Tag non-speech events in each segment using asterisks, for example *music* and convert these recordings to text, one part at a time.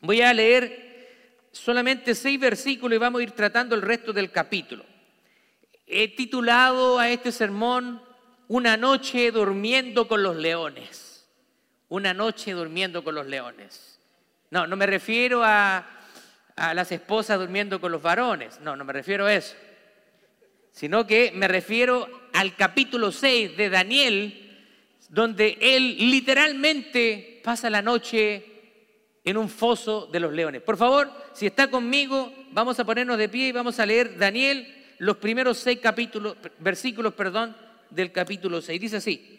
Voy a leer solamente seis versículos y vamos a ir tratando el resto del capítulo. He titulado a este sermón Una noche durmiendo con los leones. Una noche durmiendo con los leones. No, no me refiero a, a las esposas durmiendo con los varones. No, no me refiero a eso. Sino que me refiero al capítulo 6 de Daniel, donde él literalmente pasa la noche en un foso de los leones. Por favor, si está conmigo, vamos a ponernos de pie y vamos a leer Daniel los primeros seis capítulos, versículos, perdón, del capítulo 6. Dice así,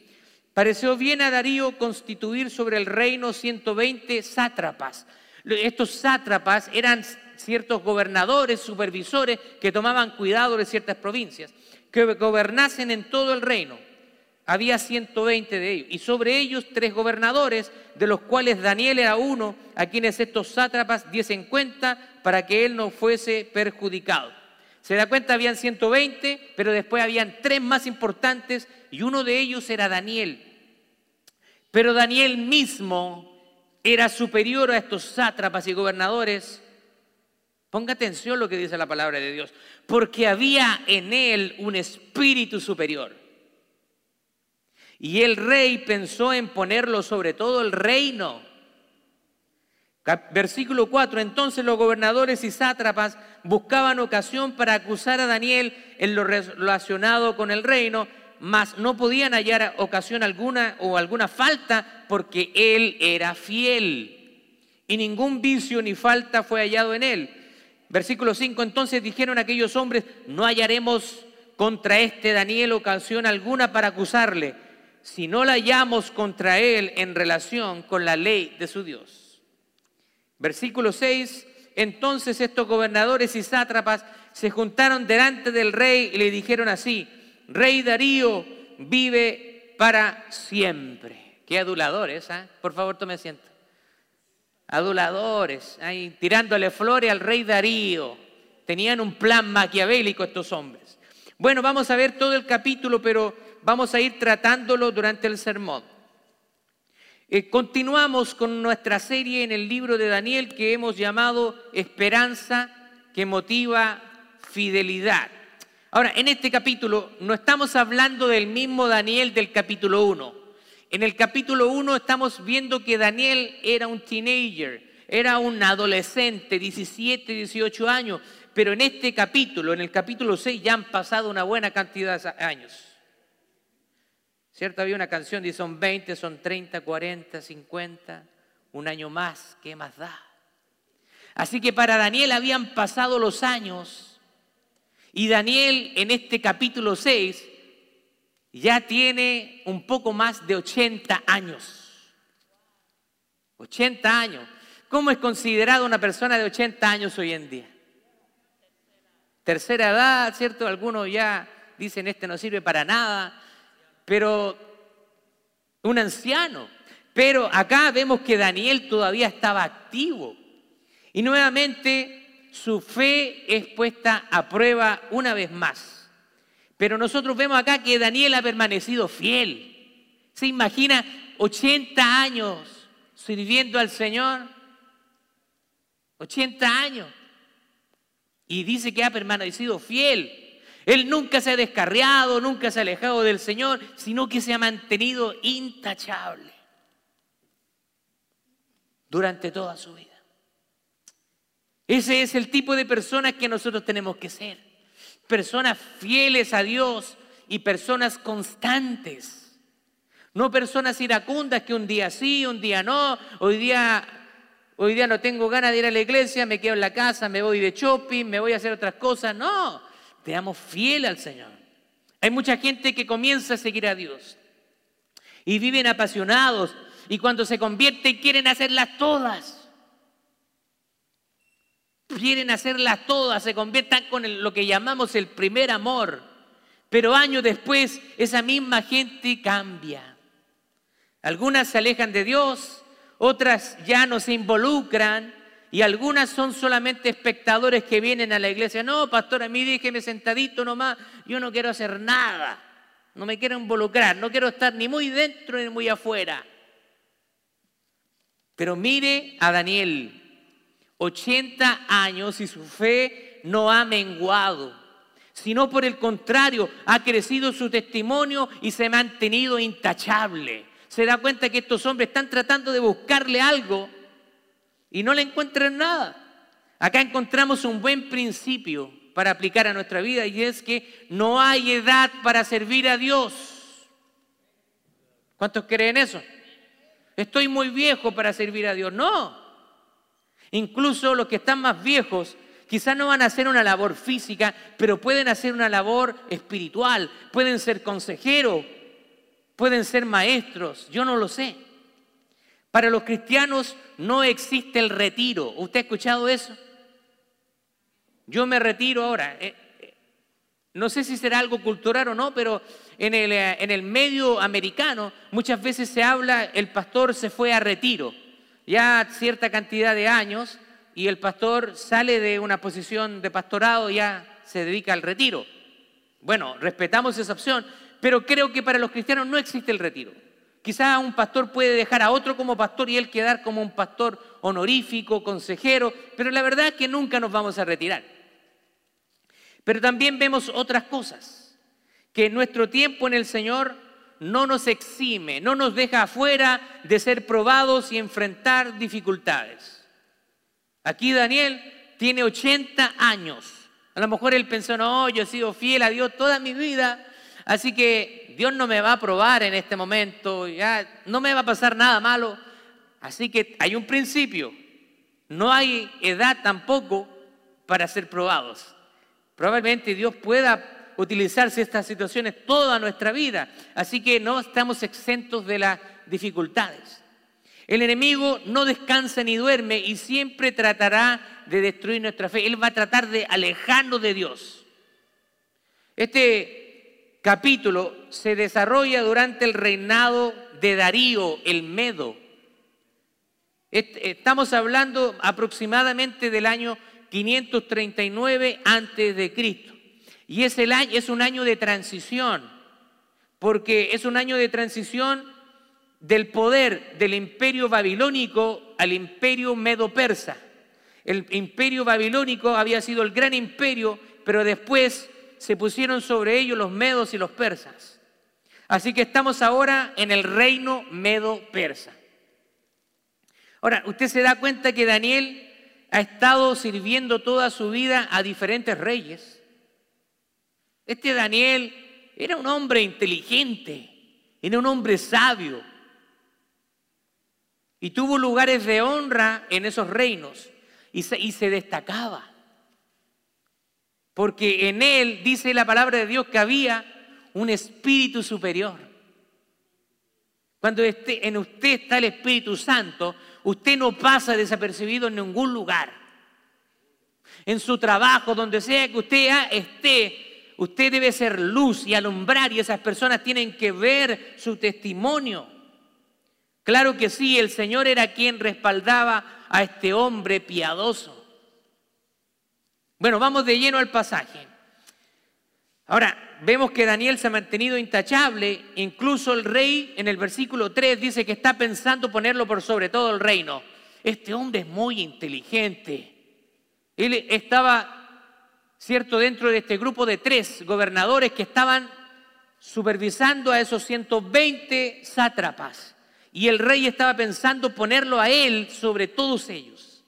pareció bien a Darío constituir sobre el reino 120 sátrapas. Estos sátrapas eran ciertos gobernadores, supervisores que tomaban cuidado de ciertas provincias, que gobernasen en todo el reino. Había 120 de ellos, y sobre ellos tres gobernadores, de los cuales Daniel era uno, a quienes estos sátrapas diesen cuenta para que él no fuese perjudicado. Se da cuenta, habían 120, pero después habían tres más importantes y uno de ellos era Daniel. Pero Daniel mismo era superior a estos sátrapas y gobernadores. Ponga atención lo que dice la palabra de Dios, porque había en él un espíritu superior. Y el rey pensó en ponerlo sobre todo el reino. Versículo 4, entonces los gobernadores y sátrapas buscaban ocasión para acusar a Daniel en lo relacionado con el reino, mas no podían hallar ocasión alguna o alguna falta porque él era fiel. Y ningún vicio ni falta fue hallado en él. Versículo 5, entonces dijeron aquellos hombres, no hallaremos contra este Daniel ocasión alguna para acusarle, si no la hallamos contra él en relación con la ley de su Dios. Versículo 6, entonces estos gobernadores y sátrapas se juntaron delante del rey y le dijeron así, Rey Darío vive para siempre. Qué aduladores, ¿eh? Por favor, tome asiento. Aduladores, ahí tirándole flores al rey Darío. Tenían un plan maquiavélico estos hombres. Bueno, vamos a ver todo el capítulo, pero vamos a ir tratándolo durante el sermón. Eh, continuamos con nuestra serie en el libro de Daniel que hemos llamado Esperanza que motiva fidelidad. Ahora, en este capítulo no estamos hablando del mismo Daniel del capítulo 1. En el capítulo 1 estamos viendo que Daniel era un teenager, era un adolescente, 17, 18 años, pero en este capítulo, en el capítulo 6, ya han pasado una buena cantidad de años. ¿Cierto? Había una canción, dice, son 20, son 30, 40, 50, un año más, ¿qué más da? Así que para Daniel habían pasado los años y Daniel en este capítulo 6 ya tiene un poco más de 80 años. 80 años. ¿Cómo es considerado una persona de 80 años hoy en día? Tercera edad, ¿cierto? Algunos ya dicen este no sirve para nada pero un anciano. Pero acá vemos que Daniel todavía estaba activo. Y nuevamente su fe es puesta a prueba una vez más. Pero nosotros vemos acá que Daniel ha permanecido fiel. ¿Se imagina 80 años sirviendo al Señor? 80 años. Y dice que ha permanecido fiel. Él nunca se ha descarriado, nunca se ha alejado del Señor, sino que se ha mantenido intachable durante toda su vida. Ese es el tipo de personas que nosotros tenemos que ser. Personas fieles a Dios y personas constantes. No personas iracundas que un día sí, un día no, hoy día, hoy día no tengo ganas de ir a la iglesia, me quedo en la casa, me voy de shopping, me voy a hacer otras cosas. No, Seamos fieles al Señor. Hay mucha gente que comienza a seguir a Dios y viven apasionados y cuando se convierten quieren hacerlas todas. Quieren hacerlas todas, se conviertan con lo que llamamos el primer amor. Pero años después esa misma gente cambia. Algunas se alejan de Dios, otras ya no se involucran, y algunas son solamente espectadores que vienen a la iglesia. No, pastor, a mí déjeme sentadito nomás, yo no quiero hacer nada, no me quiero involucrar, no quiero estar ni muy dentro ni muy afuera. Pero mire a Daniel, 80 años y su fe no ha menguado, sino por el contrario, ha crecido su testimonio y se ha mantenido intachable. Se da cuenta que estos hombres están tratando de buscarle algo y no le encuentran nada. Acá encontramos un buen principio para aplicar a nuestra vida y es que no hay edad para servir a Dios. ¿Cuántos creen eso? Estoy muy viejo para servir a Dios. No. Incluso los que están más viejos quizás no van a hacer una labor física, pero pueden hacer una labor espiritual, pueden ser consejeros, pueden ser maestros, yo no lo sé. Para los cristianos no existe el retiro. ¿Usted ha escuchado eso? Yo me retiro ahora. Eh, eh, no sé si será algo cultural o no, pero en el, eh, en el medio americano muchas veces se habla, el pastor se fue a retiro, ya cierta cantidad de años, y el pastor sale de una posición de pastorado, ya se dedica al retiro. Bueno, respetamos esa opción, pero creo que para los cristianos no existe el retiro. Quizá un pastor puede dejar a otro como pastor y él quedar como un pastor honorífico, consejero, pero la verdad es que nunca nos vamos a retirar. Pero también vemos otras cosas, que nuestro tiempo en el Señor no nos exime, no nos deja afuera de ser probados y enfrentar dificultades. Aquí Daniel tiene 80 años. A lo mejor él pensó, no, yo he sido fiel a Dios toda mi vida, así que Dios no me va a probar en este momento, ya no me va a pasar nada malo. Así que hay un principio, no hay edad tampoco para ser probados. Probablemente Dios pueda utilizarse estas situaciones toda nuestra vida, así que no estamos exentos de las dificultades. El enemigo no descansa ni duerme y siempre tratará de destruir nuestra fe. Él va a tratar de alejarnos de Dios. Este capítulo se desarrolla durante el reinado de Darío el Medo. Estamos hablando aproximadamente del año 539 antes de Cristo. Y es, un año de transición, porque es un año de transición del poder del imperio babilónico al imperio medo-persa. El imperio babilónico había sido el gran imperio, pero después se pusieron sobre ellos los medos y los persas. Así que estamos ahora en el reino medo-persa. Ahora, usted se da cuenta que Daniel ha estado sirviendo toda su vida a diferentes reyes. Este Daniel era un hombre inteligente, era un hombre sabio y tuvo lugares de honra en esos reinos y se, destacaba porque en él dice la palabra de Dios que había un espíritu superior. Cuando en usted está el Espíritu Santo, usted no pasa desapercibido en ningún lugar. En su trabajo, donde sea que usted esté, usted debe ser luz y alumbrar y esas personas tienen que ver su testimonio. Claro que sí, el Señor era quien respaldaba a este hombre piadoso. Bueno, vamos de lleno al pasaje. Ahora, vemos que Daniel se ha mantenido intachable, incluso el rey en el versículo 3 dice que está pensando ponerlo por sobre todo el reino. Este hombre es muy inteligente. Él estaba, cierto, dentro de este grupo de tres gobernadores que estaban supervisando a esos 120 sátrapas. Y el rey estaba pensando ponerlo a él sobre todos ellos.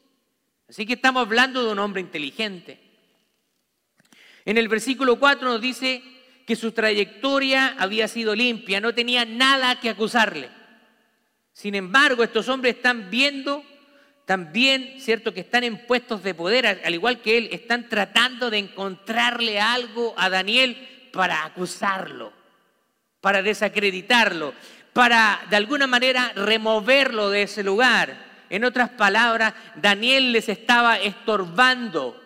Así que estamos hablando de un hombre inteligente. En el versículo 4 nos dice que su trayectoria había sido limpia, no tenía nada que acusarle. Sin embargo, estos hombres están viendo también, ¿cierto?, que están en puestos de poder, al igual que él, están tratando de encontrarle algo a Daniel para acusarlo, para desacreditarlo, para de alguna manera removerlo de ese lugar. En otras palabras, Daniel les estaba estorbando.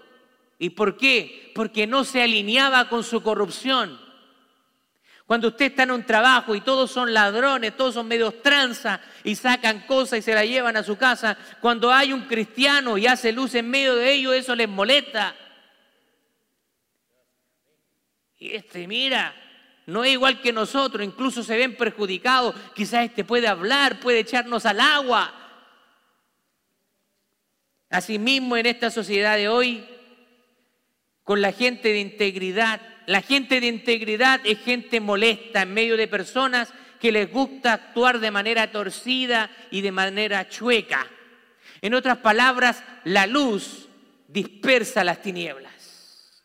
¿Y por qué? Porque no se alineaba con su corrupción. Cuando usted está en un trabajo y todos son ladrones, todos son medios tranza y sacan cosas y se la llevan a su casa, cuando hay un cristiano y hace luz en medio de ellos, eso les molesta. Y este, mira, no es igual que nosotros, incluso se ven perjudicados. Quizás este puede hablar, puede echarnos al agua. Asimismo, en esta sociedad de hoy, con la gente de integridad, la gente de integridad es gente molesta en medio de personas que les gusta actuar de manera torcida y de manera chueca. En otras palabras, la luz dispersa las tinieblas.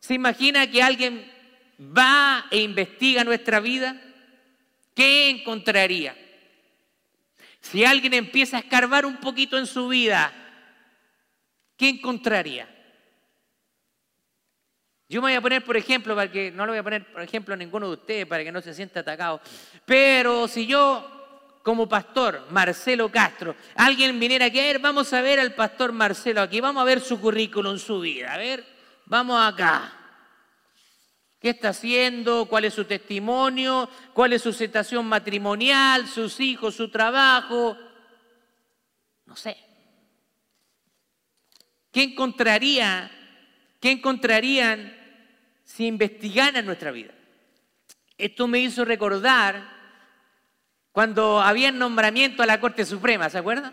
¿Se imagina que alguien va e investiga nuestra vida? ¿Qué encontraría? Si alguien empieza a escarbar un poquito en su vida, ¿qué encontraría? Yo me voy a poner, por ejemplo, para que no lo voy a poner, por ejemplo, a ninguno de ustedes, para que no se sienta atacado. Pero si yo, como pastor, Marcelo Castro, alguien viniera aquí, a ver, vamos a ver al pastor Marcelo aquí, vamos a ver su currículum, su vida, a ver, vamos acá. ¿Qué está haciendo? ¿Cuál es su testimonio? ¿Cuál es su situación matrimonial? ¿Sus hijos? ¿Su trabajo? No sé. ¿Qué encontraría? ¿Qué encontrarían si investigaran nuestra vida. Esto me hizo recordar cuando había nombramiento a la Corte Suprema, ¿se acuerdan?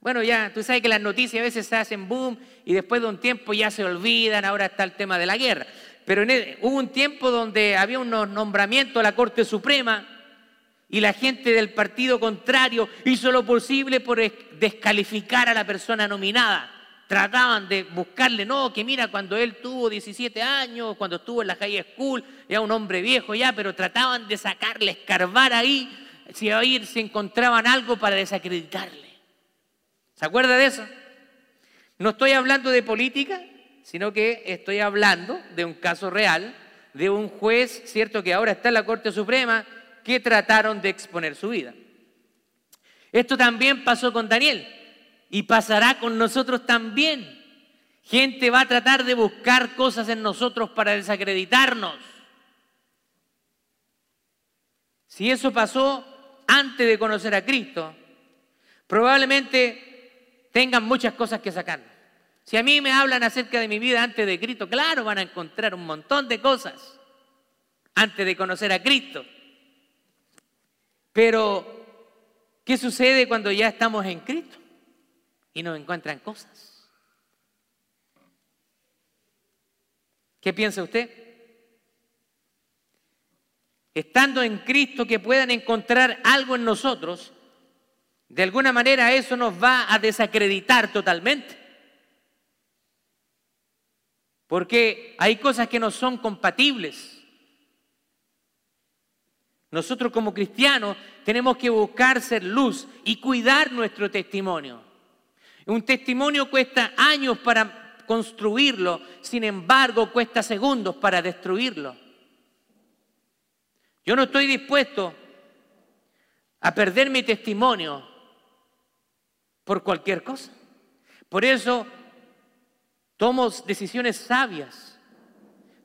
Bueno, ya, tú sabes que las noticias a veces se hacen boom y después de un tiempo ya se olvidan, ahora está el tema de la guerra. Pero hubo un tiempo donde había un nombramiento a la Corte Suprema y la gente del partido contrario hizo lo posible por descalificar a la persona nominada trataban de buscarle, no, que mira, cuando él tuvo 17 años, cuando estuvo en la high school, ya un hombre viejo ya, pero trataban de sacarle, escarbar ahí, si ahí se encontraban algo para desacreditarle. ¿Se acuerda de eso? No estoy hablando de política, sino que estoy hablando de un caso real, de un juez, cierto, que ahora está en la Corte Suprema, que trataron de exponer su vida. Esto también pasó con Daniel y pasará con nosotros también. Gente va a tratar de buscar cosas en nosotros para desacreditarnos. Si eso pasó antes de conocer a Cristo, probablemente tengan muchas cosas que sacar. Si a mí me hablan acerca de mi vida antes de Cristo, claro, van a encontrar un montón de cosas antes de conocer a Cristo. Pero, ¿qué sucede cuando ya estamos en Cristo? Y no encuentran cosas. ¿Qué piensa usted? Estando en Cristo que puedan encontrar algo en nosotros, de alguna manera eso nos va a desacreditar totalmente. Porque hay cosas que no son compatibles. Nosotros como cristianos tenemos que buscar ser luz y cuidar nuestro testimonio. Un testimonio cuesta años para construirlo, sin embargo cuesta segundos para destruirlo. Yo no estoy dispuesto a perder mi testimonio por cualquier cosa. Por eso tomo decisiones sabias.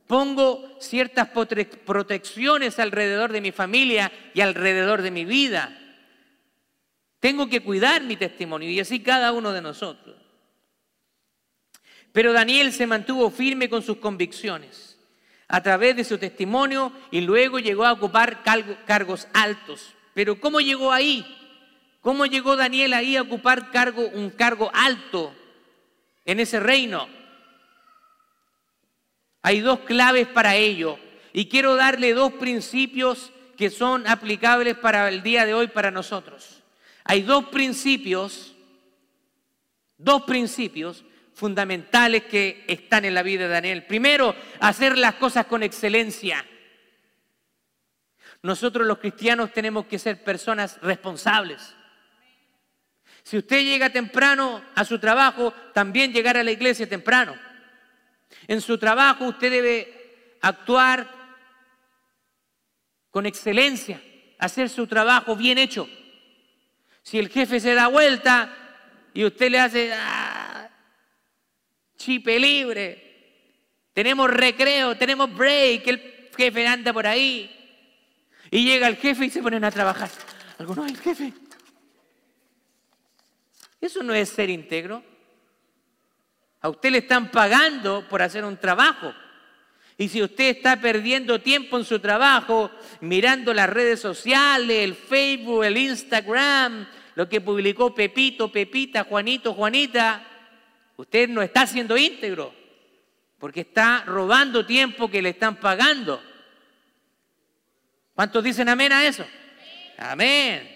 Pongo ciertas protecciones alrededor de mi familia y alrededor de mi vida. Tengo que cuidar mi testimonio y así cada uno de nosotros. Pero Daniel se mantuvo firme con sus convicciones a través de su testimonio y luego llegó a ocupar cargos altos. Pero ¿cómo llegó ahí? ¿Cómo llegó Daniel ahí a ocupar cargo, un cargo alto en ese reino? Hay dos claves para ello y quiero darle dos principios que son aplicables para el día de hoy para nosotros. Hay dos principios, dos principios fundamentales que están en la vida de Daniel. Primero, hacer las cosas con excelencia. Nosotros los cristianos tenemos que ser personas responsables. Si usted llega temprano a su trabajo, también llegar a la iglesia temprano. En su trabajo usted debe actuar con excelencia, hacer su trabajo bien hecho. Si el jefe se da vuelta y usted le hace ah, chipe libre, tenemos recreo, tenemos break, el jefe anda por ahí. Y llega el jefe y se ponen a trabajar. Algunos, el jefe. Eso no es ser íntegro. A usted le están pagando por hacer un trabajo. Y si usted está perdiendo tiempo en su trabajo, mirando las redes sociales, el Facebook, el Instagram, lo que publicó Pepito, Pepita, Juanito, Juanita, usted no está siendo íntegro, porque está robando tiempo que le están pagando. ¿Cuántos dicen amén a eso? Amén.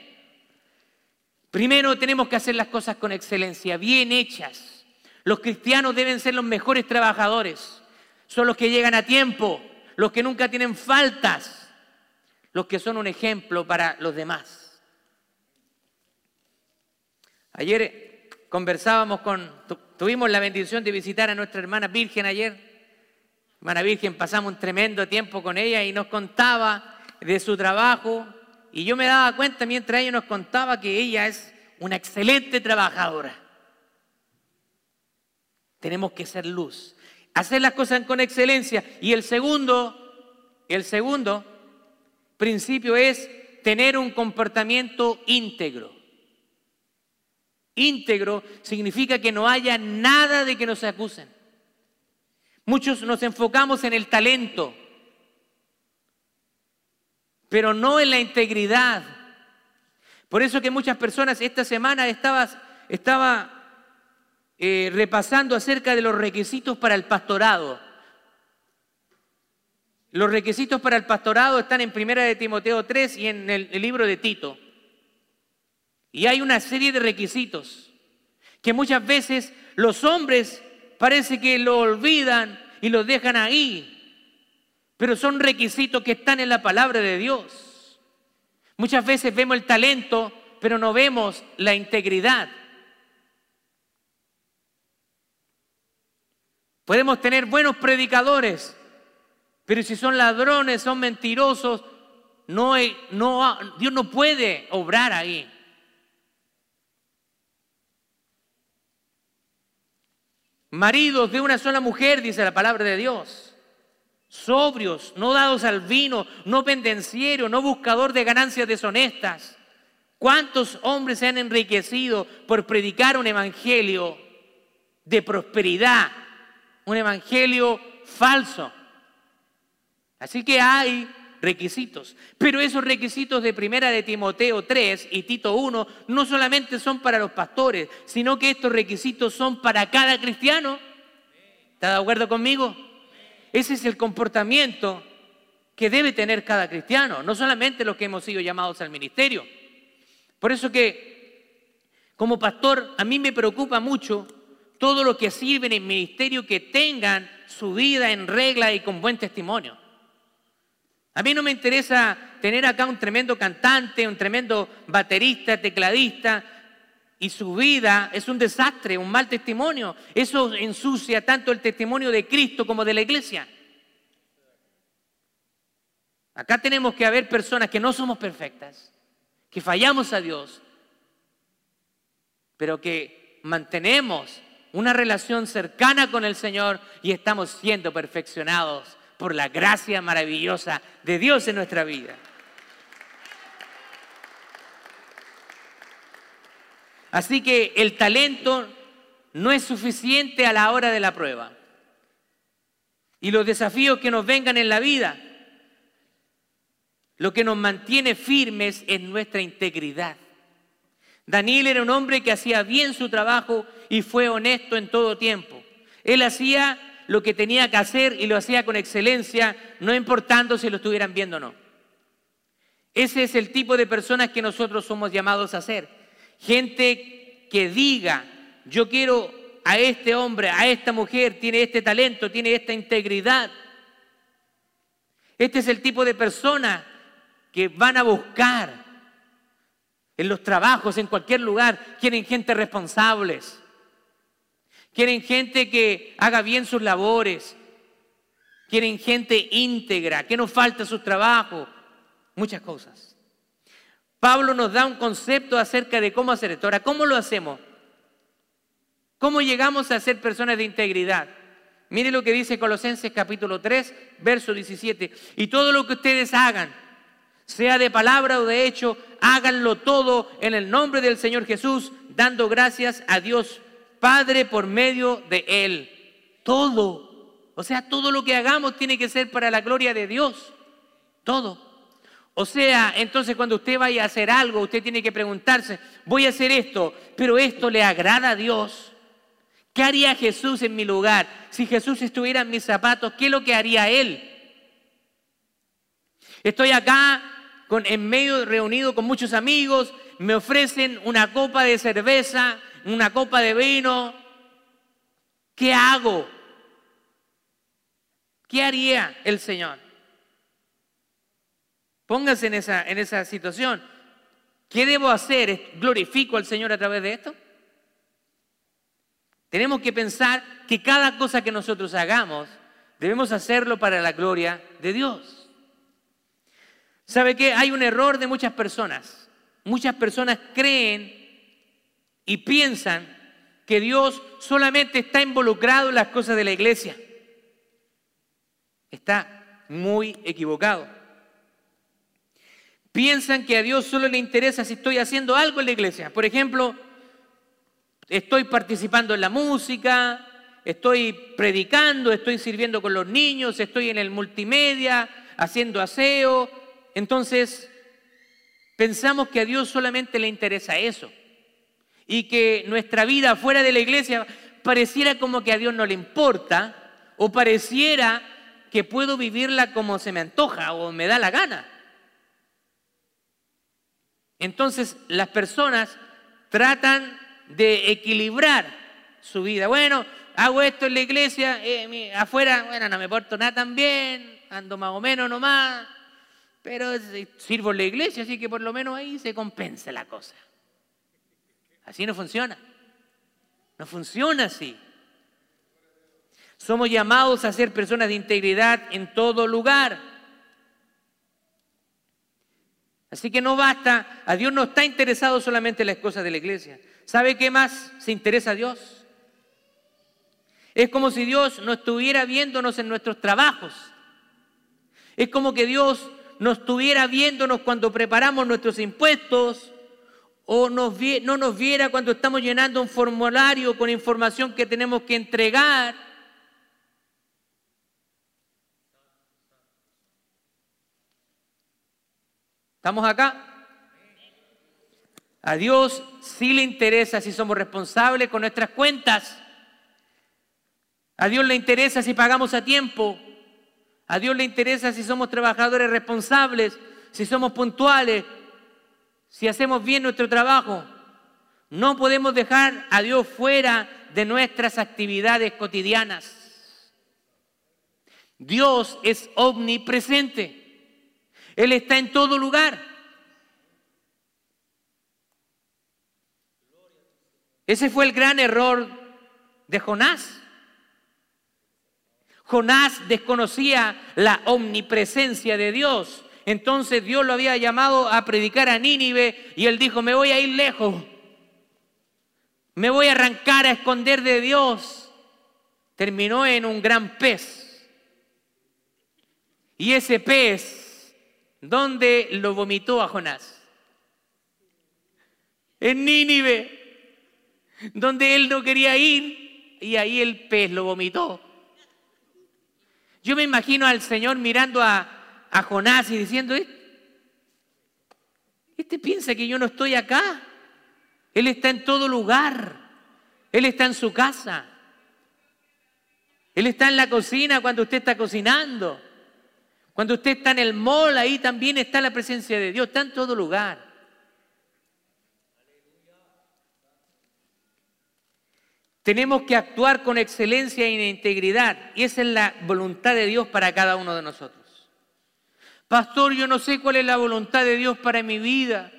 Primero tenemos que hacer las cosas con excelencia, bien hechas. Los cristianos deben ser los mejores trabajadores. Son los que llegan a tiempo, los que nunca tienen faltas, los que son un ejemplo para los demás. Ayer conversábamos con, tuvimos la bendición de visitar a nuestra hermana Virgen ayer. Hermana Virgen, pasamos un tremendo tiempo con ella y nos contaba de su trabajo, y yo me daba cuenta mientras ella nos contaba que ella es una excelente trabajadora. Tenemos que ser luz, hacer las cosas con excelencia. Y el segundo, el segundo principio es tener un comportamiento íntegro. Íntegro significa que no haya nada de que nos acusen. Muchos nos enfocamos en el talento, pero no en la integridad. Por eso que muchas personas esta semana estaba, estaba eh, repasando acerca de los requisitos para el pastorado. Los requisitos para el pastorado están en Primera de Timoteo 3 y en el libro de Tito. Y hay una serie de requisitos que muchas veces los hombres parece que lo olvidan y los dejan ahí pero son requisitos que están en la palabra de Dios. Muchas veces vemos el talento, pero no vemos la integridad. Podemos tener buenos predicadores, pero si son ladrones, son mentirosos, no, no, Dios no puede obrar ahí. Maridos de una sola mujer, dice la palabra de Dios sobrios, no dados al vino, no pendenciero, no buscador de ganancias deshonestas. ¿Cuántos hombres se han enriquecido por predicar un evangelio de prosperidad, un evangelio falso? Así que hay requisitos, pero esos requisitos de primera de Timoteo 3 y Tito 1 no solamente son para los pastores, sino que estos requisitos son para cada cristiano. ¿Está de acuerdo conmigo? Ese es el comportamiento que debe tener cada cristiano, no solamente los que hemos sido llamados al ministerio. Por eso que como pastor a mí me preocupa mucho todo lo que sirven en ministerio que tengan su vida en regla y con buen testimonio. A mí no me interesa tener acá un tremendo cantante, un tremendo baterista, tecladista, y su vida es un desastre, un mal testimonio. Eso ensucia tanto el testimonio de Cristo como de la iglesia. Acá tenemos que haber personas que no somos perfectas, que fallamos a Dios, pero que mantenemos una relación cercana con el Señor y estamos siendo perfeccionados por la gracia maravillosa de Dios en nuestra vida. Así que el talento no es suficiente a la hora de la prueba. Y los desafíos que nos vengan en la vida, lo que nos mantiene firmes es nuestra integridad. Daniel era un hombre que hacía bien su trabajo y fue honesto en todo tiempo. Él hacía lo que tenía que hacer y lo hacía con excelencia, no importando si lo estuvieran viendo o no. Ese es el tipo de personas que nosotros somos llamados a ser gente que diga, yo quiero a este hombre, a esta mujer, tiene este talento, tiene esta integridad. Este es el tipo de persona que van a buscar en los trabajos, en cualquier lugar, quieren gente responsables, quieren gente que haga bien sus labores, quieren gente íntegra, que no falta sus trabajos, muchas cosas. Pablo nos da un concepto acerca de cómo hacer esto. Ahora, ¿cómo lo hacemos? ¿Cómo llegamos a ser personas de integridad? Mire lo que dice Colosenses capítulo 3, verso 17. Y todo lo que ustedes hagan, sea de palabra o de hecho, háganlo todo en el nombre del Señor Jesús, dando gracias a Dios Padre por medio de Él. Todo. O sea, todo lo que hagamos tiene que ser para la gloria de Dios. Todo. O sea, entonces cuando usted vaya a hacer algo, usted tiene que preguntarse, voy a hacer esto, pero esto le agrada a Dios. ¿Qué haría Jesús en mi lugar? Si Jesús estuviera en mis zapatos, ¿qué es lo que haría Él? Estoy acá con, en medio reunido con muchos amigos, me ofrecen una copa de cerveza, una copa de vino. ¿Qué hago? ¿Qué haría el Señor? Póngase en esa, en esa situación. ¿Qué debo hacer? ¿Glorifico al Señor a través de esto? Tenemos que pensar que cada cosa que nosotros hagamos debemos hacerlo para la gloria de Dios. ¿Sabe qué? Hay un error de muchas personas. Muchas personas creen y piensan que Dios solamente está involucrado en las cosas de la iglesia. Está muy equivocado. Piensan que a Dios solo le interesa si estoy haciendo algo en la iglesia. Por ejemplo, estoy participando en la música, estoy predicando, estoy sirviendo con los niños, estoy en el multimedia, haciendo aseo. Entonces, pensamos que a Dios solamente le interesa eso. Y que nuestra vida fuera de la iglesia pareciera como que a Dios no le importa o pareciera que puedo vivirla como se me antoja o me da la gana. Entonces las personas tratan de equilibrar su vida. Bueno, hago esto en la iglesia, eh, afuera, bueno, no me porto nada tan bien, ando más o menos nomás, pero sirvo en la iglesia, así que por lo menos ahí se compensa la cosa. Así no funciona. No funciona así. Somos llamados a ser personas de integridad en todo lugar. Así que no basta, a Dios no está interesado solamente en las cosas de la iglesia. ¿Sabe qué más se interesa a Dios? Es como si Dios no estuviera viéndonos en nuestros trabajos. Es como que Dios no estuviera viéndonos cuando preparamos nuestros impuestos o no nos viera cuando estamos llenando un formulario con información que tenemos que entregar ¿Estamos acá? A Dios sí le interesa si somos responsables con nuestras cuentas. A Dios le interesa si pagamos a tiempo. A Dios le interesa si somos trabajadores responsables, si somos puntuales, si hacemos bien nuestro trabajo. No podemos dejar a Dios fuera de nuestras actividades cotidianas. Dios es omnipresente. Él está en todo lugar. Ese fue el gran error de Jonás. Jonás desconocía la omnipresencia de Dios. Entonces Dios lo había llamado a predicar a Nínive y él dijo, me voy a ir lejos. Me voy a arrancar a esconder de Dios. Terminó en un gran pez. Y ese pez ¿Dónde lo vomitó a Jonás? En Nínive, donde él no quería ir y ahí el pez lo vomitó. Yo me imagino al Señor mirando a, a Jonás y diciendo, este piensa que yo no estoy acá. Él está en todo lugar. Él está en su casa. Él está en la cocina cuando usted está cocinando. Cuando usted está en el mall, ahí también está la presencia de Dios, está en todo lugar. Tenemos que actuar con excelencia e integridad y esa es la voluntad de Dios para cada uno de nosotros. Pastor, yo no sé cuál es la voluntad de Dios para mi vida.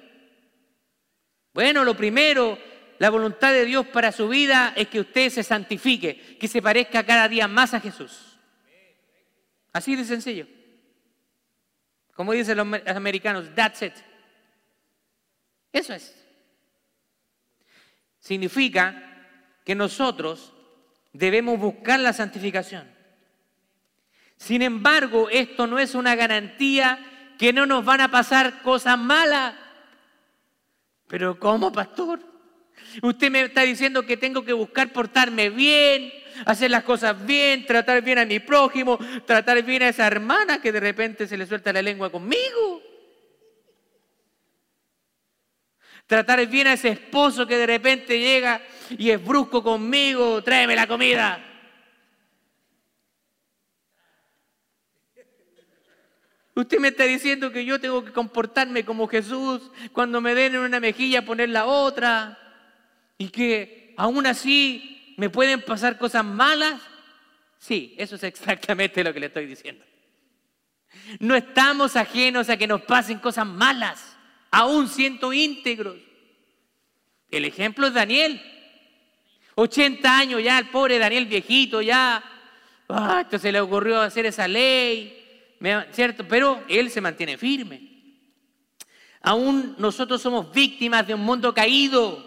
Bueno, lo primero, la voluntad de Dios para su vida es que usted se santifique, que se parezca cada día más a Jesús. Así de sencillo. Como dicen los americanos, that's it. Eso es. Significa que nosotros debemos buscar la santificación. Sin embargo, esto no es una garantía que no nos van a pasar cosas malas. Pero ¿cómo, pastor? Usted me está diciendo que tengo que buscar portarme bien, hacer las cosas bien, tratar bien a mi prójimo, tratar bien a esa hermana que de repente se le suelta la lengua conmigo. Tratar bien a ese esposo que de repente llega y es brusco conmigo, tráeme la comida. Usted me está diciendo que yo tengo que comportarme como Jesús, cuando me den en una mejilla poner la otra, y que aún así me pueden pasar cosas malas. Sí, eso es exactamente lo que le estoy diciendo. No estamos ajenos a que nos pasen cosas malas, aún siendo íntegros. El ejemplo es Daniel. 80 años ya, el pobre Daniel viejito, ya, ah, esto se le ocurrió hacer esa ley, ¿cierto? Pero él se mantiene firme. Aún nosotros somos víctimas de un mundo caído.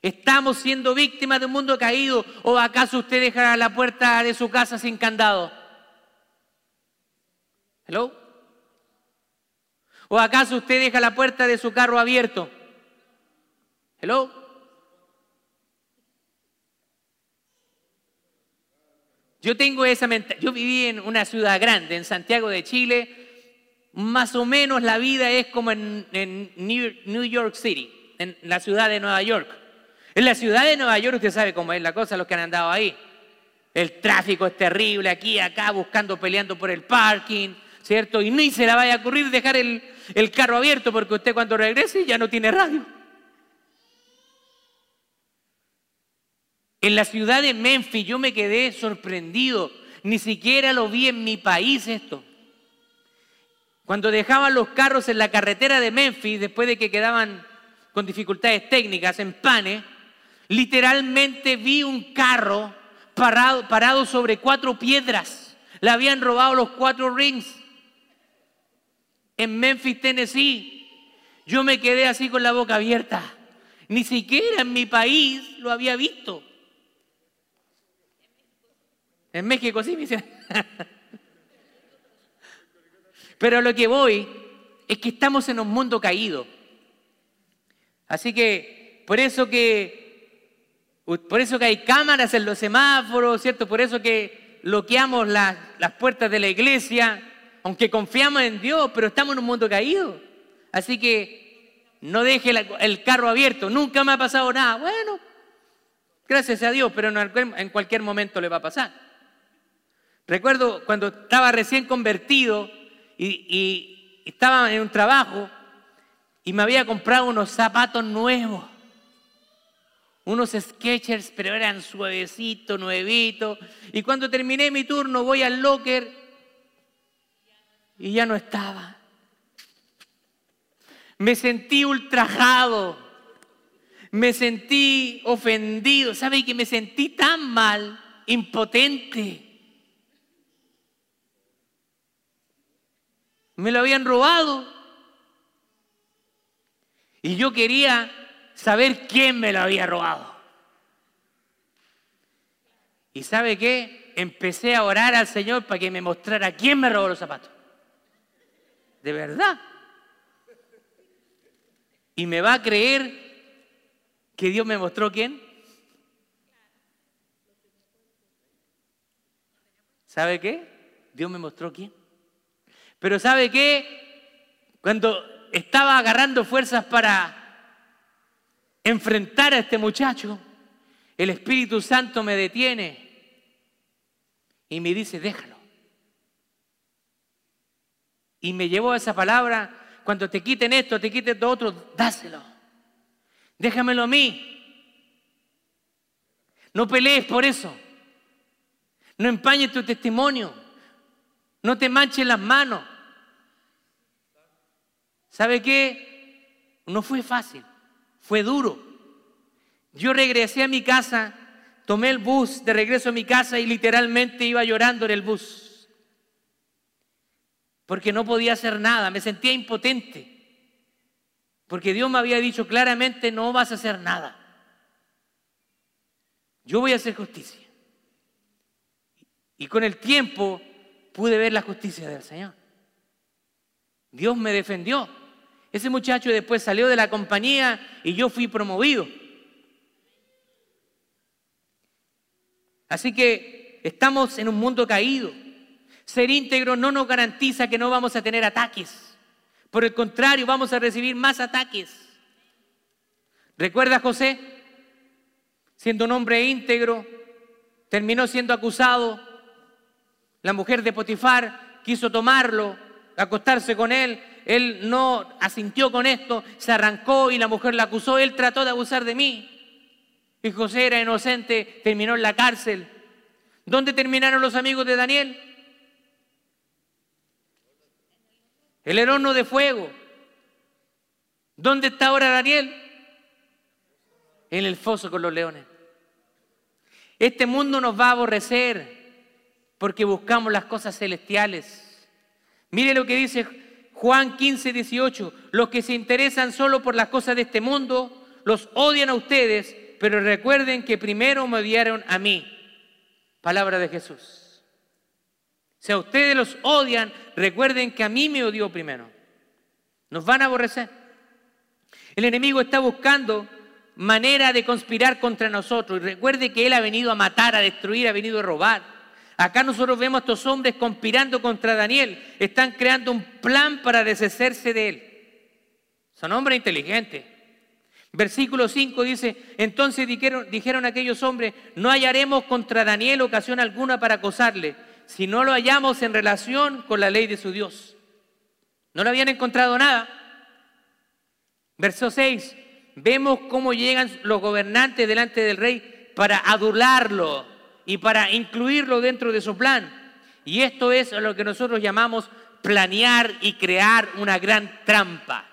Estamos siendo víctimas de un mundo caído. ¿O acaso usted dejará la puerta de su casa sin candado? ¿Hello? ¿O acaso usted deja la puerta de su carro abierto? ¿Hello? Yo tengo esa mentalidad. Yo viví en una ciudad grande, en Santiago de Chile. Más o menos la vida es como en, New York City, en la ciudad de Nueva York. En la ciudad de Nueva York usted sabe cómo es la cosa, los que han andado ahí. El tráfico es terrible, aquí, acá, buscando, peleando por el parking, ¿cierto? Y ni se le vaya a ocurrir dejar el carro abierto porque usted cuando regrese ya no tiene radio. En la ciudad de Memphis yo me quedé sorprendido. Ni siquiera lo vi en mi país esto. Cuando dejaban los carros en la carretera de Memphis, después de que quedaban con dificultades técnicas en Pane, literalmente vi un carro parado, parado sobre cuatro piedras. Le habían robado los cuatro rings. En Memphis, Tennessee, yo me quedé así con la boca abierta. Ni siquiera en mi país lo había visto. En México sí, me dicen. Pero lo que voy es que estamos en un mundo caído. Así que por eso que por eso que hay cámaras en los semáforos, ¿cierto? Por eso que bloqueamos las, las puertas de la iglesia, aunque confiamos en Dios, pero estamos en un mundo caído. Así que no deje el carro abierto. Nunca me ha pasado nada. Bueno, gracias a Dios, pero en cualquier momento le va a pasar. Recuerdo cuando estaba recién convertido y, estaba en un trabajo y me había comprado unos zapatos nuevos, unos Skechers, pero eran suavecitos, nuevitos. Y cuando terminé mi turno voy al locker y ya no estaba. Me sentí ultrajado, me sentí ofendido, ¿sabe que me sentí tan mal, impotente? Me lo habían robado. Y yo quería saber quién me lo había robado. ¿Y sabe qué? Empecé a orar al Señor para que me mostrara quién me robó los zapatos. De verdad. ¿Y me va a creer que Dios me mostró quién? ¿Sabe qué? Dios me mostró quién. Pero ¿sabe qué? Cuando estaba agarrando fuerzas para enfrentar a este muchacho, el Espíritu Santo me detiene y me dice, déjalo. Y me llevó esa palabra, cuando te quiten esto, te quiten todo otro, dáselo. Déjamelo a mí. No pelees por eso. No empañes tu testimonio. No te manches las manos. ¿Sabe qué? No fue fácil, fue duro. Yo regresé a mi casa, tomé el bus de regreso a mi casa y literalmente iba llorando en el bus. Porque no podía hacer nada, me sentía impotente. Porque Dios me había dicho claramente, no vas a hacer nada. Yo voy a hacer justicia. Y con el tiempo pude ver la justicia del Señor. Dios me defendió. Ese muchacho después salió de la compañía y yo fui promovido. Así que estamos en un mundo caído. Ser íntegro no nos garantiza que no vamos a tener ataques. Por el contrario, vamos a recibir más ataques. ¿Recuerda José? Siendo un hombre íntegro, terminó siendo acusado. La mujer de Potifar quiso tomarlo, acostarse con él. Él no asintió con esto, se arrancó y la mujer la acusó. Él trató de abusar de mí. Y José era inocente, terminó en la cárcel. ¿Dónde terminaron los amigos de Daniel? El horno de fuego. ¿Dónde está ahora Daniel? En el foso con los leones. Este mundo nos va a aborrecer porque buscamos las cosas celestiales. Mire lo que dice Juan 15, 18. Los que se interesan solo por las cosas de este mundo, los odian a ustedes, pero recuerden que primero me odiaron a mí. Palabra de Jesús. Si a ustedes los odian, recuerden que a mí me odió primero. Nos van a aborrecer. El enemigo está buscando manera de conspirar contra nosotros. Y recuerde que Él ha venido a matar, a destruir, ha venido a robar. Acá nosotros vemos a estos hombres conspirando contra Daniel. Están creando un plan para deshacerse de él. Son hombres inteligentes. Versículo 5 dice, entonces dijeron, aquellos hombres, no hallaremos contra Daniel ocasión alguna para acosarle, si no lo hallamos en relación con la ley de su Dios. No lo habían encontrado nada. Verso 6, vemos cómo llegan los gobernantes delante del rey para adularlo y para incluirlo dentro de su plan. Y esto es lo que nosotros llamamos planear y crear una gran trampa.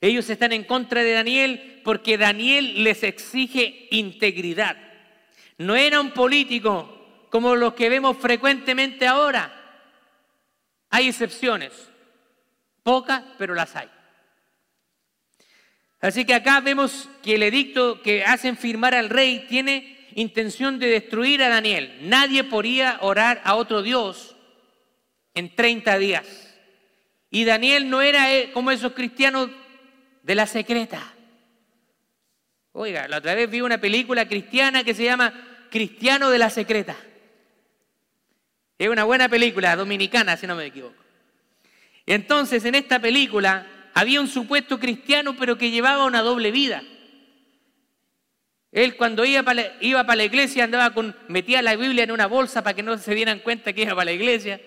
Ellos están en contra de Daniel porque Daniel les exige integridad. No era un político como los que vemos frecuentemente ahora. Hay excepciones, pocas, pero las hay. Así que acá vemos que el edicto que hacen firmar al rey tiene intención de destruir a Daniel. Nadie podía orar a otro Dios en 30 días. Y Daniel no era eh, como esos cristianos de la secreta. Oiga, la otra vez vi una película cristiana que se llama Cristiano de la Secreta. Es una buena película, dominicana, si no me equivoco. Entonces, en esta película había un supuesto cristiano, pero que llevaba una doble vida. Él cuando iba para la, iglesia andaba con, metía la Biblia en una bolsa para que no se dieran cuenta que iba para la iglesia.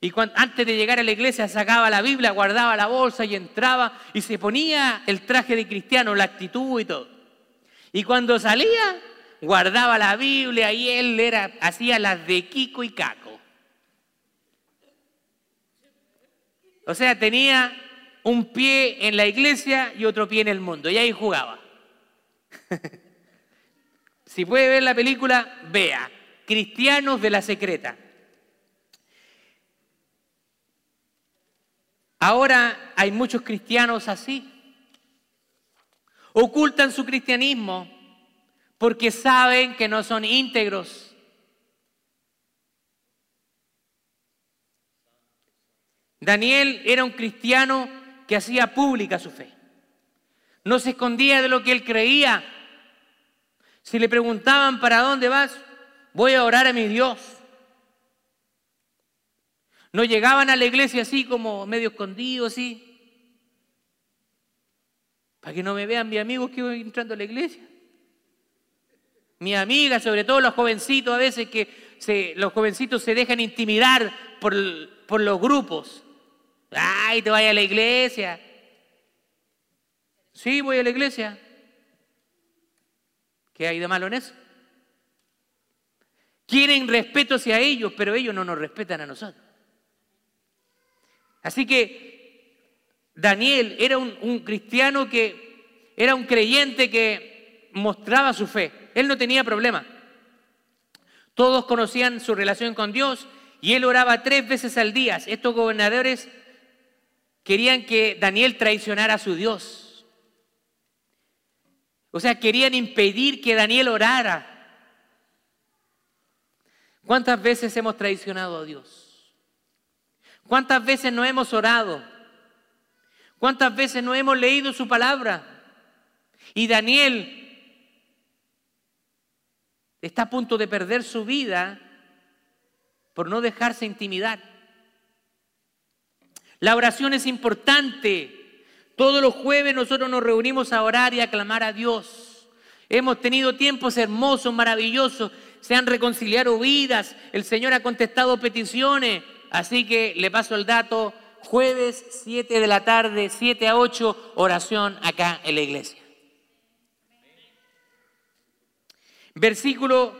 Y antes de llegar a la iglesia sacaba la Biblia, guardaba la bolsa y entraba y se ponía el traje de cristiano, la actitud y todo. Y cuando salía, guardaba la Biblia y él era, hacía las de Kiko y Caco. O sea, tenía un pie en la iglesia y otro pie en el mundo. Y ahí jugaba. *laughs* si puede ver la película, vea. Cristianos de la secreta. Ahora hay muchos cristianos así. Ocultan su cristianismo porque saben que no son íntegros. Daniel era un cristiano que hacía pública su fe. No se escondía de lo que él creía. Si le preguntaban, ¿para dónde vas? Voy a orar a mi Dios. No llegaban a la iglesia así como medio escondidos, así. Para que no me vean mis amigos que voy entrando a la iglesia. Mi amiga, sobre todo los jovencitos, a veces que los jovencitos se dejan intimidar por, por los grupos. Ay, te vayas a la iglesia. Sí, voy a la iglesia. ¿Qué hay de malo en eso? Quieren respeto hacia ellos, pero ellos no nos respetan a nosotros. Así que Daniel era un, cristiano que era un creyente que mostraba su fe. Él no tenía problema. Todos conocían su relación con Dios y él oraba tres veces al día. Estos gobernadores querían que Daniel traicionara a su Dios. O sea, querían impedir que Daniel orara. ¿Cuántas veces hemos traicionado a Dios? ¿Cuántas veces no hemos orado? ¿Cuántas veces no hemos leído su palabra? Y Daniel está a punto de perder su vida por no dejarse intimidar. La oración es importante. Todos los jueves nosotros nos reunimos a orar y a clamar a Dios. Hemos tenido tiempos hermosos, maravillosos. Se han reconciliado vidas. El Señor ha contestado peticiones. Así que le paso el dato. Jueves 7 de la tarde, 7 a 8, oración acá en la iglesia. Versículo,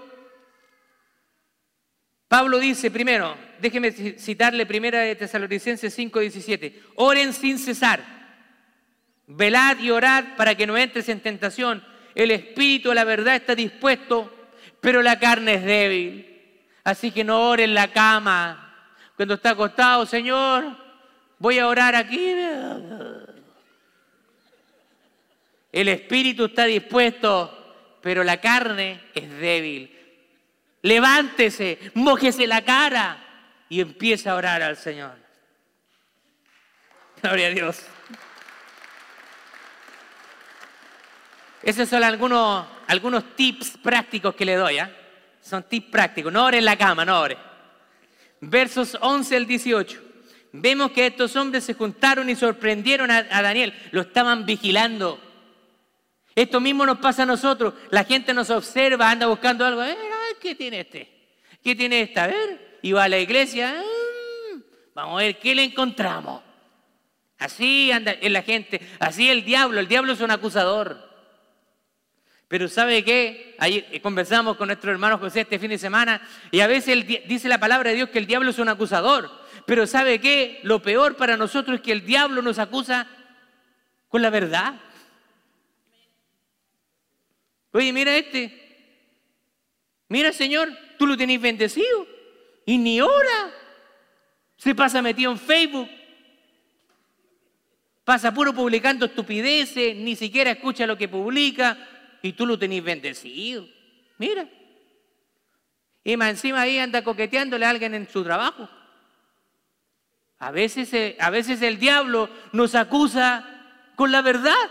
Pablo dice primero, déjeme citarle primera de Tesalonicenses 5, 17, oren sin cesar, velad y orad para que no entres en tentación, el espíritu la verdad está dispuesto, pero la carne es débil, así que no ore en la cama, cuando está acostado, Señor, voy a orar aquí. El espíritu está dispuesto, pero la carne es débil. Levántese, mójese la cara y empieza a orar al Señor. Gloria a Dios. Esos son algunos, algunos tips prácticos que le doy. ¿ah? Son tips prácticos. No ore en la cama, no ore. Versos 11 al 18. Vemos que estos hombres se juntaron y sorprendieron a Daniel. Lo estaban vigilando. Esto mismo nos pasa a nosotros. La gente nos observa, anda buscando algo. A ver, ¿qué tiene este? ¿Qué tiene esta? A ver. Va a la iglesia. Mm, vamos a ver qué le encontramos. Así anda la gente. Así el diablo. El diablo es un acusador. Pero ¿sabe qué? Ahí conversamos con nuestro hermano José este fin de semana y a veces dice la palabra de Dios que el diablo es un acusador. Pero ¿sabe qué? Lo peor para nosotros es que el diablo nos acusa con la verdad. Oye, mira este. Mira, Señor, tú lo tenés bendecido. Y ni ora. Se pasa metido en Facebook. Pasa puro publicando estupideces, ni siquiera escucha lo que publica y tú lo tenés bendecido. Mira. Y más encima ahí anda coqueteándole a alguien en su trabajo. A veces, eh, a veces el diablo nos acusa con la verdad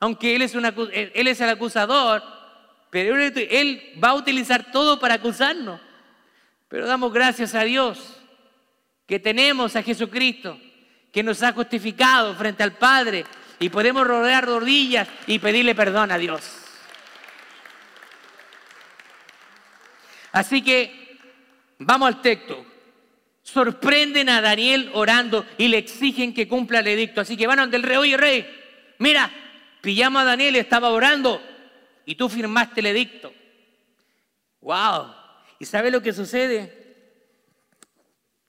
aunque él es, él es el acusador, pero él va a utilizar todo para acusarnos. Pero damos gracias a Dios que tenemos a Jesucristo, que nos ha justificado frente al Padre y podemos rodear rodillas y pedirle perdón a Dios. Así que vamos al texto. Sorprenden a Daniel orando y le exigen que cumpla el edicto. Así que van ante el rey, oye rey, mira, Pillamos a Daniel estaba orando y tú firmaste el edicto. ¡Wow! ¿Y sabe lo que sucede?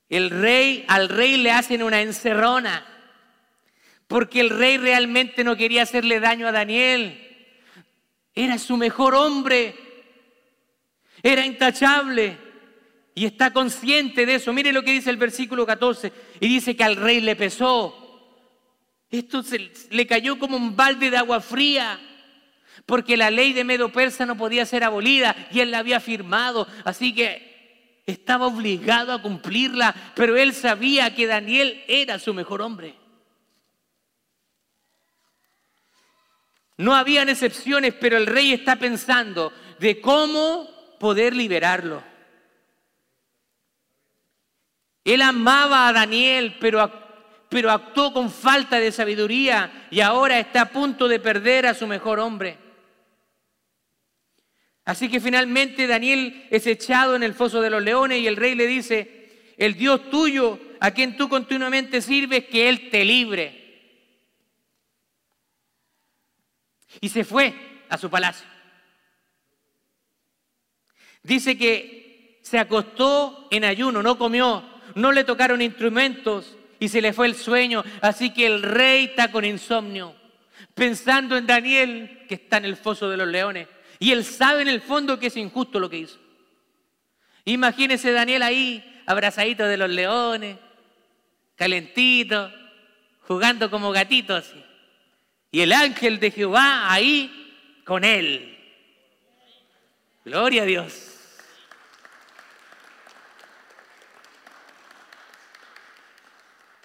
El rey, al rey le hacen una encerrona, porque el rey realmente no quería hacerle daño a Daniel. Era su mejor hombre, era intachable y está consciente de eso. Mire lo que dice el versículo 14 y dice que al rey le pesó esto se, le cayó como un balde de agua fría, porque la ley de Medo Persa no podía ser abolida y él la había firmado, así que estaba obligado a cumplirla, pero él sabía que Daniel era su mejor hombre. No habían excepciones, pero el rey está pensando de cómo poder liberarlo. Él amaba a Daniel, pero pero actuó con falta de sabiduría y ahora está a punto de perder a su mejor hombre. Así que finalmente Daniel es echado en el foso de los leones y el rey le dice, el Dios tuyo a quien tú continuamente sirves, que Él te libre. Y se fue a su palacio. Dice que se acostó en ayuno, no comió, no le tocaron instrumentos, y se le fue el sueño. Así que el rey está con insomnio, pensando en Daniel que está en el foso de los leones. Y él sabe en el fondo que es injusto lo que hizo. Imagínese Daniel ahí, abrazadito de los leones, calentito, jugando como gatito así. Y el ángel de Jehová ahí con él. Gloria a Dios.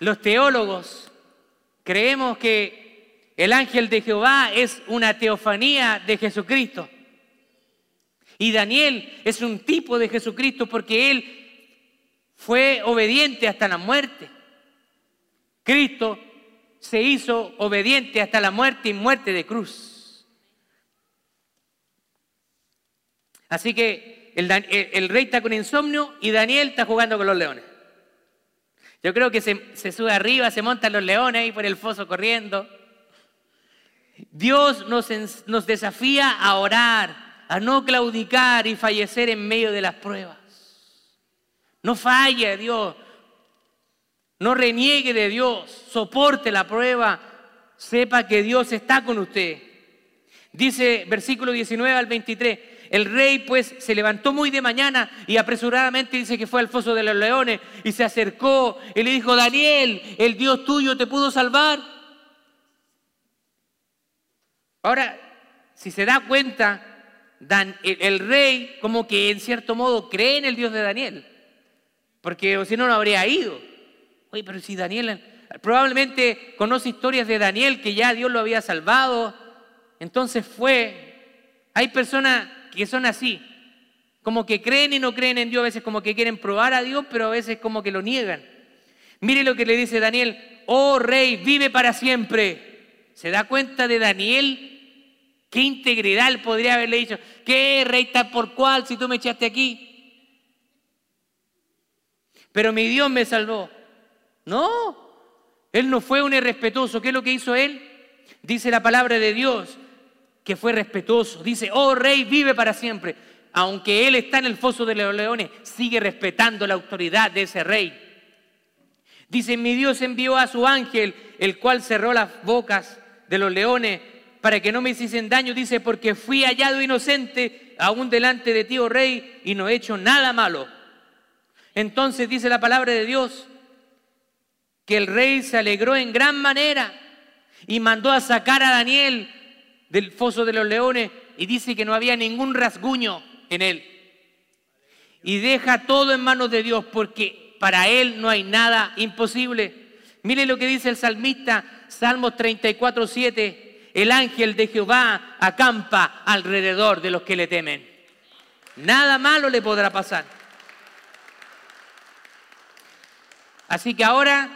Los teólogos creemos que el ángel de Jehová es una teofanía de Jesucristo. Y Daniel es un tipo de Jesucristo porque él fue obediente hasta la muerte. Cristo se hizo obediente hasta la muerte y muerte de cruz. Así que el, rey está con insomnio y Daniel está jugando con los leones. Yo creo que se, sube arriba, se montan los leones ahí por el foso corriendo. Dios nos, nos desafía a orar, a no claudicar y fallecer en medio de las pruebas. No falle, Dios. No reniegue de Dios. Soporte la prueba. Sepa que Dios está con usted. Dice versículo 19 al 23. El rey pues se levantó muy de mañana y apresuradamente dice que fue al foso de los leones y se acercó y le dijo, Daniel, el Dios tuyo te pudo salvar. Ahora, si se da cuenta, el, rey como que en cierto modo cree en el Dios de Daniel, porque si no, no habría ido. Oye, pero si Daniel probablemente conoce historias de Daniel que ya Dios lo había salvado, entonces fue. Hay personas que son así, como que creen y no creen en Dios, a veces como que quieren probar a Dios, pero a veces como que lo niegan. Mire lo que le dice Daniel, oh rey, vive para siempre. ¿Se da cuenta de Daniel ¿Qué integridad él podría haberle dicho? ¿Qué rey tal por cual si tú me echaste aquí? Pero mi Dios me salvó. No, él no fue un irrespetuoso. ¿Qué es lo que hizo él? Dice la palabra de Dios que fue respetuoso. Dice, oh rey, vive para siempre. Aunque él está en el foso de los leones, sigue respetando la autoridad de ese rey. Dice, mi Dios envió a su ángel, el cual cerró las bocas de los leones para que no me hiciesen daño, dice, porque fui hallado inocente aún delante de ti, oh rey, y no he hecho nada malo. Entonces dice la palabra de Dios que el rey se alegró en gran manera y mandó a sacar a Daniel del foso de los leones y dice que no había ningún rasguño en él. Y deja todo en manos de Dios porque para él no hay nada imposible. Mire lo que dice el salmista, Salmos 34, 7 el ángel de Jehová acampa alrededor de los que le temen. Nada malo le podrá pasar. Así que ahora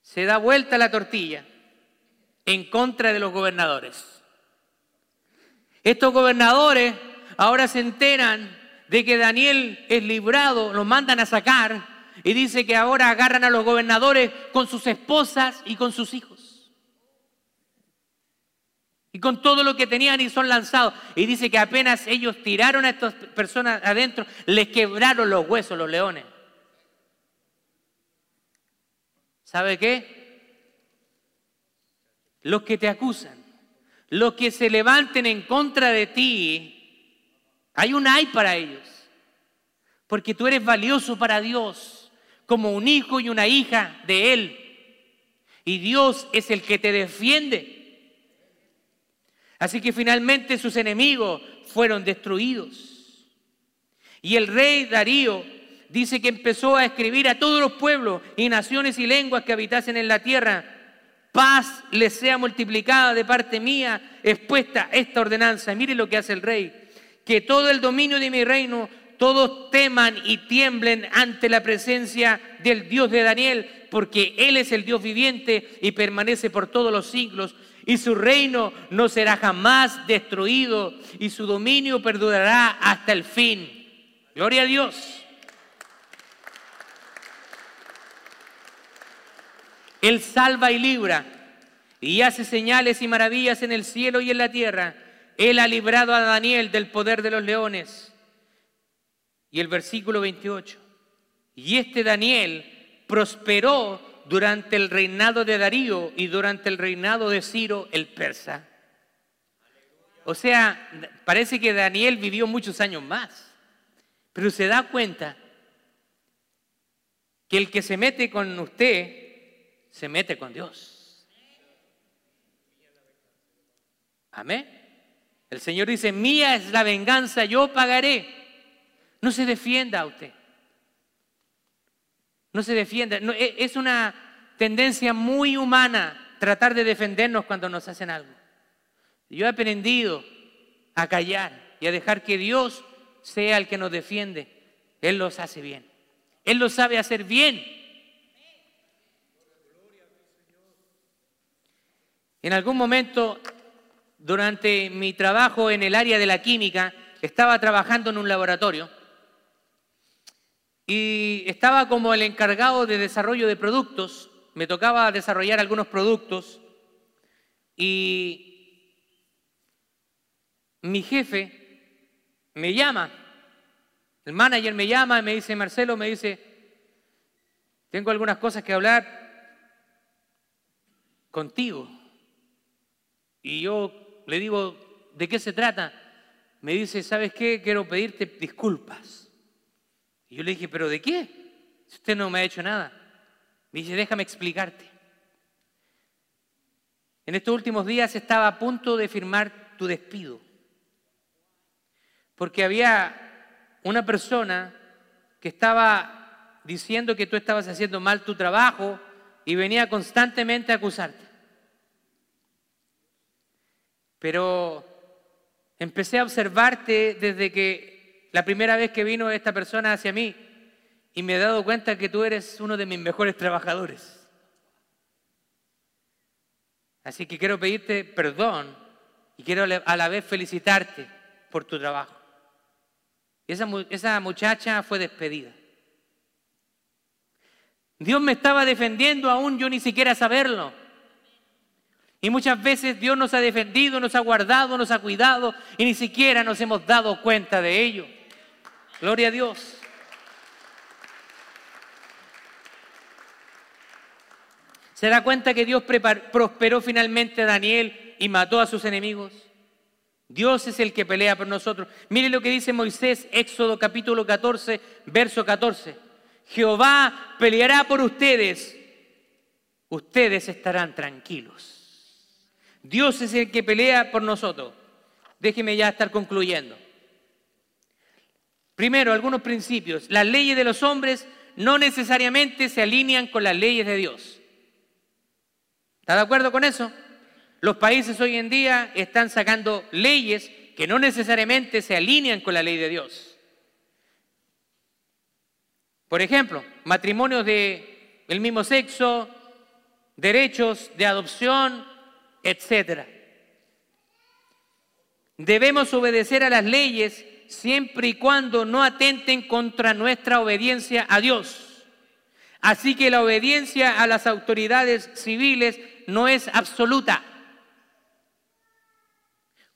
se da vuelta la tortilla en contra de los gobernadores. Estos gobernadores ahora se enteran de que Daniel es librado, lo mandan a sacar y dice que ahora agarran a los gobernadores con sus esposas y con sus hijos y con todo lo que tenían y son lanzados. Y dice que apenas ellos tiraron a estas personas adentro, les quebraron los huesos los leones. ¿Sabe qué? Los que te acusan, los que se levanten en contra de ti, hay un ay para ellos. Porque tú eres valioso para Dios, como un hijo y una hija de Él. Y Dios es el que te defiende. Así que finalmente sus enemigos fueron destruidos. Y el rey Darío dice que empezó a escribir a todos los pueblos y naciones y lenguas que habitasen en la tierra, paz les sea multiplicada de parte mía, expuesta esta ordenanza. mire lo que hace el rey, que todo el dominio de mi reino, todos teman y tiemblen ante la presencia del Dios de Daniel, porque Él es el Dios viviente y permanece por todos los siglos y su reino no será jamás destruido y su dominio perdurará hasta el fin. Gloria a Dios. Él salva y libra y hace señales y maravillas en el cielo y en la tierra. Él ha librado a Daniel del poder de los leones. Y el versículo 28. Y este Daniel prosperó durante el reinado de Darío y durante el reinado de Ciro el persa. O sea, parece que Daniel vivió muchos años más, pero se da cuenta que el que se mete con usted, se mete con Dios. Amén. El Señor dice, mía es la venganza, yo pagaré. No se defienda a usted no se defiende. E, es una tendencia muy humana tratar de defendernos cuando nos hacen algo. Yo he aprendido a callar y a dejar que Dios sea el que nos defiende. Él los hace bien. Él lo sabe hacer bien. En algún momento, durante mi trabajo en el área de la química, estaba trabajando en un laboratorio y estaba como el encargado de desarrollo de productos. Me tocaba desarrollar algunos productos y mi jefe me llama, el manager me llama y me dice, Marcelo, me dice, tengo algunas cosas que hablar contigo. Y yo le digo, ¿de qué se trata? Me dice, ¿sabes qué? Quiero pedirte disculpas. Y yo le dije, ¿pero de qué? Si usted no me ha hecho nada. Me dice, déjame explicarte. En estos últimos días estaba a punto de firmar tu despido. Porque había una persona que estaba diciendo que tú estabas haciendo mal tu trabajo y venía constantemente a acusarte. Pero empecé a observarte desde que la primera vez que vino esta persona hacia mí y me he dado cuenta que tú eres uno de mis mejores trabajadores. Así que quiero pedirte perdón y quiero a la vez felicitarte por tu trabajo. esa, esa muchacha fue despedida. Dios me estaba defendiendo aún yo ni siquiera saberlo. Y muchas veces Dios nos ha defendido, nos ha guardado, nos ha cuidado y ni siquiera nos hemos dado cuenta de ello. Gloria a Dios. ¿Se da cuenta que Dios prosperó finalmente a Daniel y mató a sus enemigos? Dios es el que pelea por nosotros. Mire lo que dice Moisés, Éxodo capítulo 14, verso 14. Jehová peleará por ustedes, ustedes estarán tranquilos. Dios es el que pelea por nosotros. Déjeme ya estar concluyendo. Primero, algunos principios. Las leyes de los hombres no necesariamente se alinean con las leyes de Dios. ¿Está de acuerdo con eso? Los países hoy en día están sacando leyes que no necesariamente se alinean con la ley de Dios. Por ejemplo, matrimonios de el mismo sexo, derechos de adopción, etc. Debemos obedecer a las leyes siempre y cuando no atenten contra nuestra obediencia a Dios. Así que la obediencia a las autoridades civiles no es absoluta.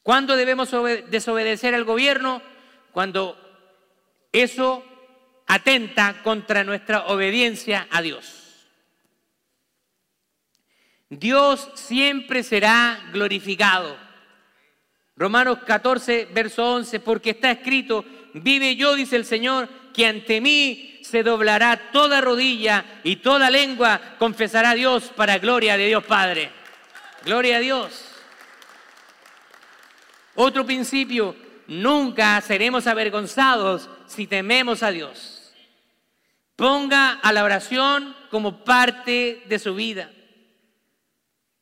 ¿Cuándo debemos desobedecer al gobierno? Cuando eso atenta contra nuestra obediencia a Dios. Dios siempre será glorificado. Romanos 14, verso 11, porque está escrito, vive yo, dice el Señor, que ante mí se doblará toda rodilla y toda lengua confesará a Dios para gloria de Dios Padre. Gloria a Dios. Otro principio, nunca seremos avergonzados si tememos a Dios. Ponga a la oración como parte de su vida.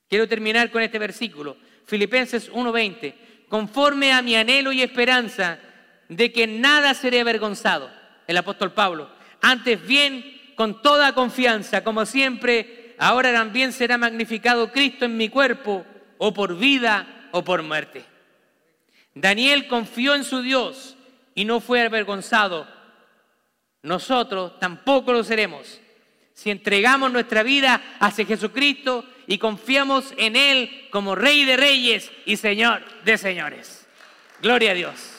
Quiero terminar con este versículo, Filipenses 1:20, conforme a mi anhelo y esperanza de que nada seré avergonzado, el apóstol Pablo, antes bien con toda confianza, como siempre, ahora también será magnificado Cristo en mi cuerpo, o por vida o por muerte. Daniel confió en su Dios y no fue avergonzado. Nosotros tampoco lo seremos. Si entregamos nuestra vida hacia Jesucristo y confiamos en Él como Rey de Reyes y Señor de Señores. Gloria a Dios.